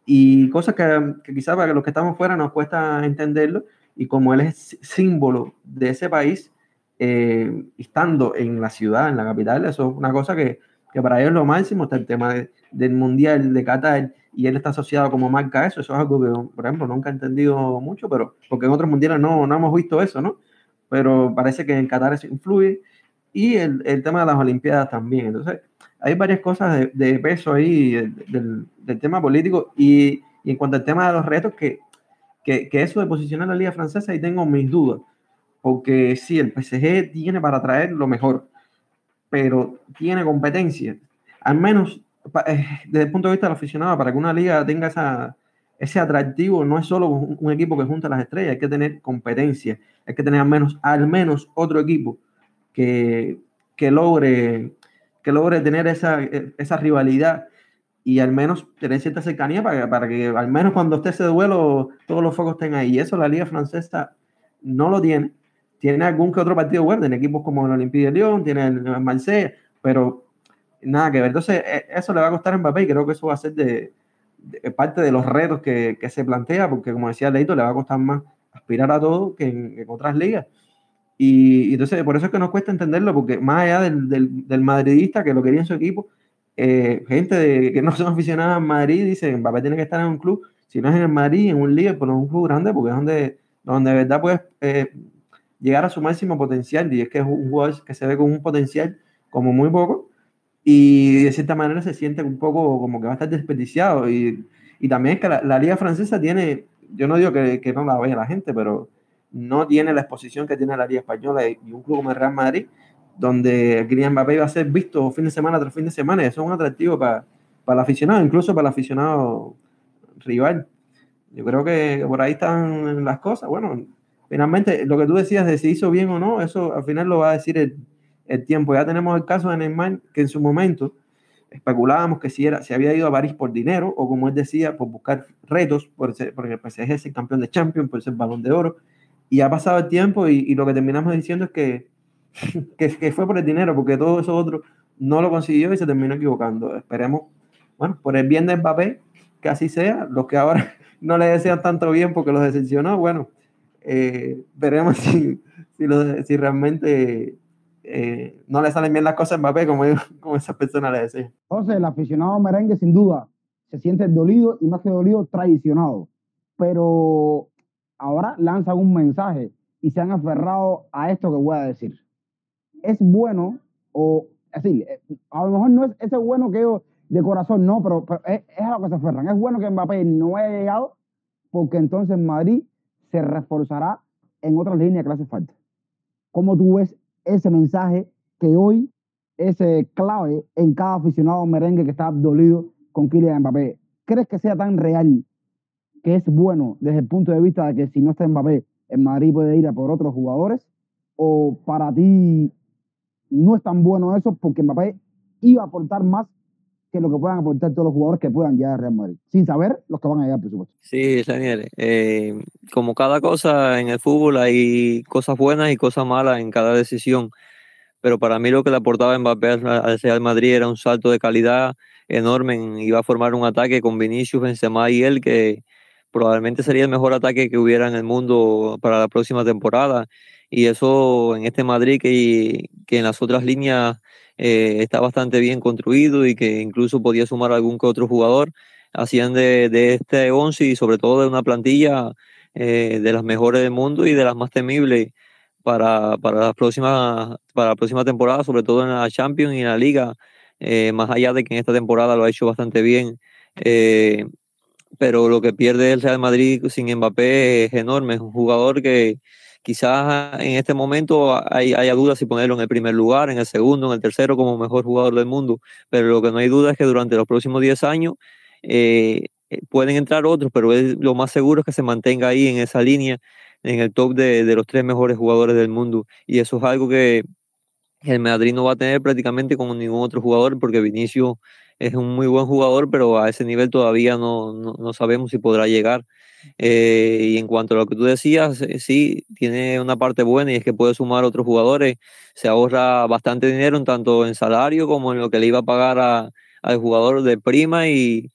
y cosas que, que quizás para los que estamos fuera nos cuesta entenderlo, y como él es símbolo de ese país, eh, estando en la ciudad, en la capital, eso es una cosa que, que para ellos lo máximo, está el tema de, del Mundial de Qatar, y él está asociado como marca a eso, eso es algo que, por ejemplo, nunca he entendido mucho, pero porque en otros mundiales no, no hemos visto eso, ¿no? Pero parece que en Qatar eso influye, y el, el, tema de las Olimpiadas también. Entonces, hay varias cosas de, de peso ahí del, del, tema político y, y, en cuanto al tema de los retos, que, que, que, eso de posicionar la Liga Francesa, ahí tengo mis dudas, porque sí, el PSG tiene para traer lo mejor, pero tiene competencia, al menos eh, desde el punto de vista del aficionado, para que una liga tenga esa, ese atractivo, no es solo un, un equipo que junta las estrellas, hay que tener competencia, hay que tener al menos, al menos otro equipo que, que, logre, que logre tener esa, esa rivalidad y al menos tener cierta cercanía para, para que al menos cuando esté ese duelo todos los focos estén ahí. Y eso la Liga Francesa no lo tiene. Tiene algún que otro partido bueno, en equipos como el Olympique de Lyon, tiene el Marsella, pero nada que ver. Entonces, e, eso le va a costar a Mbappé y creo que eso va a ser de, de parte de los retos que, que, se plantea, porque como decía Leito, le va a costar más aspirar a todo que en, en otras ligas. Y, y, entonces, por eso es que nos cuesta entenderlo, porque más allá del, del, del madridista que lo quería en su equipo, eh, gente de, que no son aficionados a Madrid dice Mbappé tiene que estar en un club, si no es en el Madrid, en un Liverpool, en un club grande, porque es donde, donde de verdad puedes eh, llegar a su máximo potencial. Y es que es un jugador que se ve con un potencial como muy poco, y de cierta manera se siente un poco como que va a estar desperdiciado. Y, y también es que la, la, liga francesa tiene, yo no digo que, que no la vea la gente, pero no tiene la exposición que tiene la Liga Española y un club como el Real Madrid, donde Kylian Mbappé va a ser visto fin de semana tras fin de semana, eso es un atractivo para, para el aficionado, incluso para el aficionado rival. Yo creo que por ahí están las cosas. Bueno, finalmente lo que tú decías de si hizo bien o no, eso al final lo va a decir el, el tiempo. Ya tenemos el caso de Neymar, que en su momento especulábamos que si, era, si había ido a París por dinero o como él decía, por buscar retos, por ser, porque el PSG campeón de Champions, por ser balón de oro y ha pasado el tiempo y, y, lo que terminamos diciendo es que, que, que, fue por el dinero, porque todo eso otro no lo consiguió y se terminó equivocando. Esperemos, bueno, por el bien de Mbappé, que así sea. Los que ahora no le desean tanto bien porque los decepcionó, bueno, eh, veremos si, si, realmente eh, no le salen bien las cosas a Mbappé como, como esa persona le desea. Entonces, el aficionado merengue sin duda se siente dolido y más que dolido, traicionado. Pero ahora lanzan un mensaje y se han aferrado a esto que voy a decir. Es bueno, o decir, eh, a lo mejor no es ese bueno que yo de corazón, no, pero, es, a lo que se aferran. Es bueno que Mbappé no haya llegado, porque entonces Madrid se reforzará en otras líneas que le hace falta. ¿Cómo tú ves ese mensaje que hoy es clave en cada aficionado merengue que está dolido con Kylian Mbappé? ¿Crees que sea tan real que es bueno desde el punto de vista de que si no está Mbappé, el Madrid puede ir a por otros jugadores? ¿O para ti no es tan bueno eso porque Mbappé iba a aportar más que lo que puedan aportar todos los jugadores que puedan llegar a Real Madrid, sin saber los que van a llegar, por supuesto. Sí, Daniel, eh, como cada cosa en el fútbol hay cosas buenas y cosas malas en cada decisión, pero para mí lo que le aportaba Mbappé al Real Madrid era un salto de calidad enorme, iba a formar un ataque con Vinicius, Benzema y él que probablemente sería el mejor ataque que hubiera en el mundo para la próxima temporada y eso en este Madrid que, que en las otras líneas eh, está bastante bien construido y que incluso podía sumar algún que otro jugador, hacían de, este 11 y sobre todo de una plantilla eh, de las mejores del mundo y de las más temibles para, para, las próximas, para la próxima temporada, sobre todo en la Champions y en la Liga, eh, más allá de que en esta temporada lo ha hecho bastante bien. Pero lo que pierde el Real Madrid sin Mbappé es enorme, es un jugador que, Quizás en este momento hay, haya dudas si ponerlo en el primer lugar, en el segundo, en el tercero como mejor jugador del mundo, pero lo que no hay duda es que durante los próximos 10 años eh, pueden entrar otros, pero lo más seguro es que se mantenga ahí en esa línea, en el top de, de los tres mejores jugadores del mundo. Y eso es algo que el Madrid no va a tener prácticamente con ningún otro jugador, porque Vinicius es un muy buen jugador, pero a ese nivel todavía no, no, no sabemos si podrá llegar. Eh, y en cuanto a lo que tú decías, eh, sí, tiene una parte buena y es que puede sumar otros jugadores. Se ahorra bastante dinero, tanto en salario como en lo que le iba a pagar a, al jugador de prima y,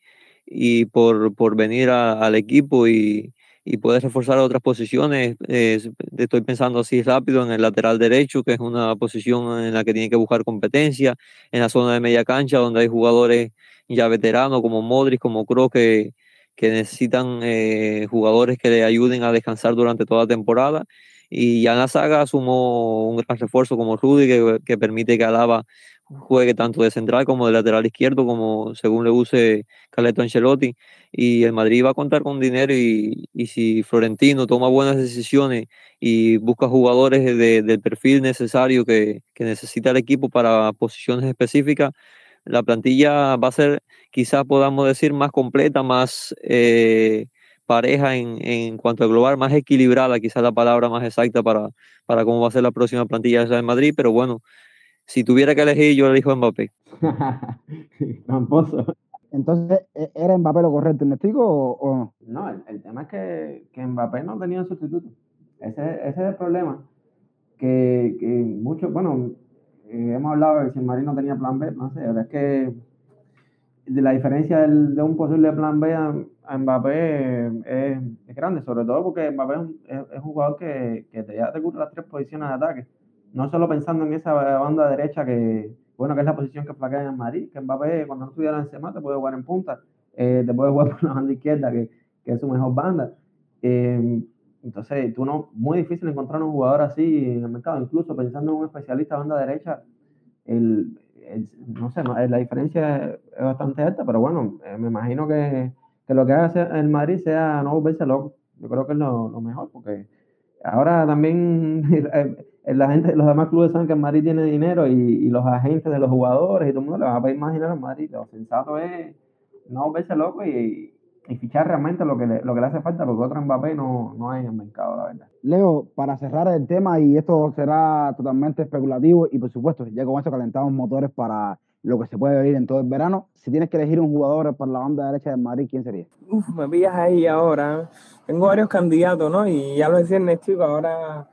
y por, por venir al equipo y, y puede reforzar otras posiciones. estoy pensando así rápido en el lateral derecho, que es una posición en la que tiene que buscar competencia, en la zona de media cancha, donde hay jugadores ya veteranos como Modric, como Kroos, que que necesitan eh, jugadores que le ayuden a descansar durante toda la temporada. Y ya en la saga sumó un gran refuerzo como Rudy, que permite que Alaba juegue tanto de central como de lateral izquierdo, como según le use Carleto Ancelotti. Y el Madrid va a contar con dinero y, y si Florentino toma buenas decisiones y busca jugadores de, del perfil necesario que, que necesita el equipo para posiciones específicas, la plantilla va a ser, quizás podamos decir, más completa, más eh, pareja en, en, cuanto a global, más equilibrada, quizás la palabra más exacta para, para cómo va a ser la próxima plantilla de Madrid, pero bueno, si tuviera que elegir, yo elijo a Mbappé. Tramposo. Entonces, ¿e-, ¿era Mbappé lo correcto, en o, o no? No, el, el, tema es que, que Mbappé no tenía sustituto. Ese, ese es el problema. Que, que muchos, bueno, eh, hemos hablado de que si el Madrid no tenía plan B, no sé, es que de la diferencia del, de un posible plan B a, a Mbappé es, es, grande, sobre todo porque Mbappé es, es un jugador que, que te, ya te cubre las tres posiciones de ataque. No solo pensando en esa banda derecha que, bueno, que es la posición que flaquea en el Madrid, que Mbappé cuando no estuviera en Semana te puede jugar en punta, eh, te puede jugar por la banda izquierda, que, que es su mejor banda. Eh, entonces, tú no, muy difícil encontrar un jugador así en el mercado, incluso pensando en un especialista banda derecha, el, no sé, la diferencia es bastante alta, pero bueno, eh, me imagino que, que lo que haga el Madrid sea no volverse loco. Yo creo que es lo, lo mejor, porque ahora también eh, la gente, los demás clubes saben que el Madrid tiene dinero y, y, los agentes de los jugadores y todo el mundo le va a pedir más dinero al Madrid. Lo sensato es no volverse loco y, y fichar realmente lo que, le, lo que le hace falta, porque otro Mbappé no, no hay en el mercado, la verdad. Leo, para cerrar el tema, y esto será totalmente especulativo, y por supuesto, ya con esto calentamos motores para lo que se puede ver en todo el verano. Si tienes que elegir un jugador para la banda derecha de Madrid, ¿quién sería? Uf, me pillas ahí ahora. Tengo varios candidatos, ¿no? Y ya lo decía Ernesto, ahora,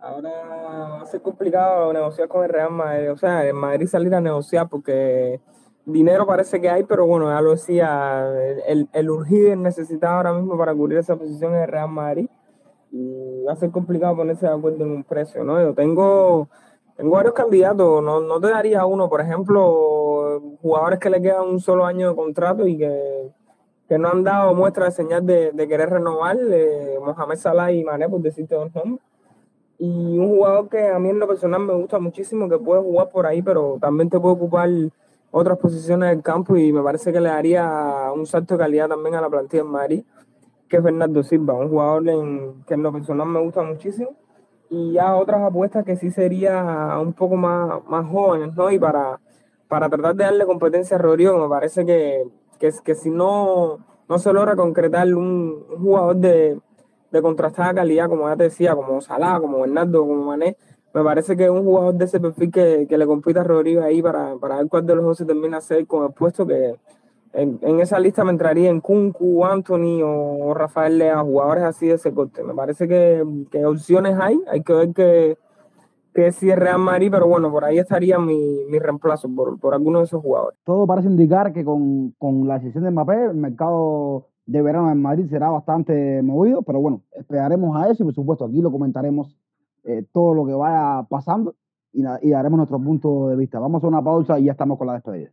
ahora va a ser complicado negociar con el Real Madrid. O sea, en Madrid salir a negociar porque dinero parece que hay, pero bueno, ya lo decía, el, el urgido necesitado ahora mismo para cubrir esa posición en el Real Madrid y va a ser complicado ponerse de acuerdo en un precio, ¿no? Yo tengo, tengo varios candidatos, no, no te daría uno, por ejemplo, jugadores que le quedan un solo año de contrato y que, que no han dado muestra de señal de, de querer renovar, eh, Mohamed Salah y Mané, por decirte dos nombres. Y un jugador que a mí en lo personal me gusta muchísimo, que puede jugar por ahí, pero también te puede ocupar otras posiciones del campo y me parece que le daría un salto de calidad también a la plantilla en Madrid, que es Fernando Silva, un jugador en, que en lo personal me gusta muchísimo. Y ya otras apuestas que sí sería un poco más, más jóvenes, ¿no? Y para, para tratar de darle competencia a Rodrigo, me parece que, que, que si no no se logra concretar un, jugador de, de, contrastada calidad, como ya te decía, como Salah, como Bernardo, como Mané, me parece que es un jugador de ese perfil que, que le compita a Rodrigo ahí para, para ver cuál de los dos se termina a ser con el puesto que en, en, esa lista me entraría en Kunku, Anthony o, Rafael Lea, jugadores así de ese corte. Me parece que, que opciones hay, hay que ver que, que cierre Real Madrid, pero bueno, por ahí estaría mi, mi reemplazo por, por alguno de esos jugadores. Todo parece indicar que con, con la decisión de Mbappé, el mercado de verano en Madrid será bastante movido, pero bueno, esperaremos a eso y por supuesto aquí lo comentaremos eh, todo lo que vaya pasando y, y daremos nuestro punto de vista. Vamos a una pausa y ya estamos con la despedida.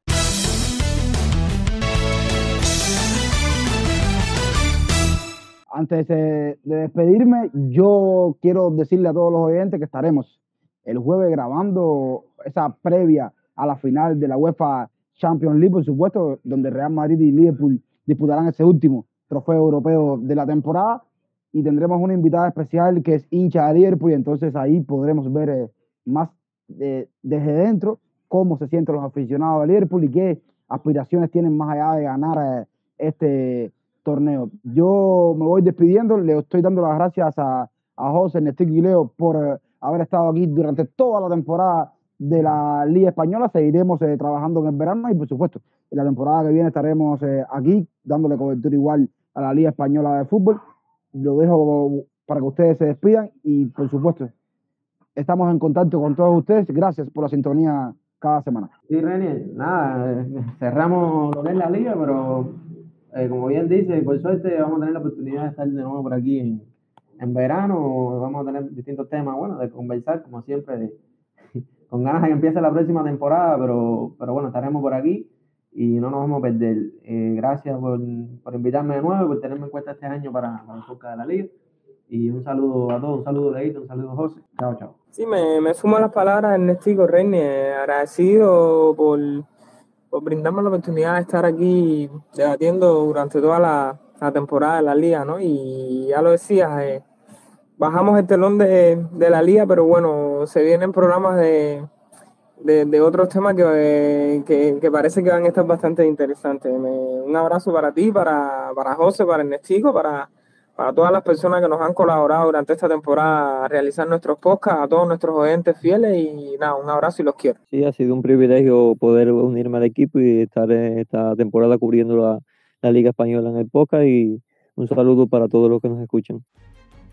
Antes de, despedirme, yo quiero decirle a todos los oyentes que estaremos el jueves grabando esa previa a la final de la UEFA Champions League, por supuesto, donde Real Madrid y Liverpool disputarán ese último trofeo europeo de la temporada. Y tendremos una invitada especial que es hincha de Liverpool, y entonces ahí podremos ver eh, más desde dentro cómo se sienten los aficionados de Liverpool y qué aspiraciones tienen más allá de ganar eh, este torneo. Yo me voy despidiendo, le estoy dando las gracias a, a José, Nestico y Leo por eh, haber estado aquí durante toda la temporada de la Liga Española. Seguiremos eh, trabajando en el verano y, por supuesto, en la temporada que viene estaremos eh, aquí dándole cobertura igual a la Liga Española de Fútbol. Lo dejo para que ustedes se despidan y, por supuesto, estamos en contacto con todos ustedes. Gracias por la sintonía cada semana. Sí, Reni, nada, cerramos lo que es la liga, pero eh, como bien dice, por suerte vamos a tener la oportunidad de estar de nuevo por aquí en, en verano. Vamos a tener distintos temas, bueno, de conversar, como siempre, con ganas de que empiece la próxima temporada, pero, pero bueno, estaremos por aquí y no nos vamos a perder. Eh, gracias por, por, invitarme de nuevo por tenerme en cuenta este año para, para el podcast de la liga. Y un saludo a todos, un saludo Leito, un saludo José. Chao, chao. Sí, me, me sumo a las palabras de Ernestico Reine, agradecido por por brindarme la oportunidad de estar aquí debatiendo durante toda la, temporada de la liga, ¿no? Y ya lo decías, eh, bajamos el telón de, la liga, pero bueno, se vienen programas de, de, otros temas que, que, parece que van a estar bastante interesantes. un abrazo para ti, para, para José, para Ernestico, para para todas las personas que nos han colaborado durante esta temporada a realizar nuestros podcasts, a todos nuestros oyentes fieles y nada, un abrazo y los quiero. Sí, ha sido un privilegio poder unirme al equipo y estar en esta temporada cubriendo la, Liga Española en el podcast y un saludo para todos los que nos escuchan.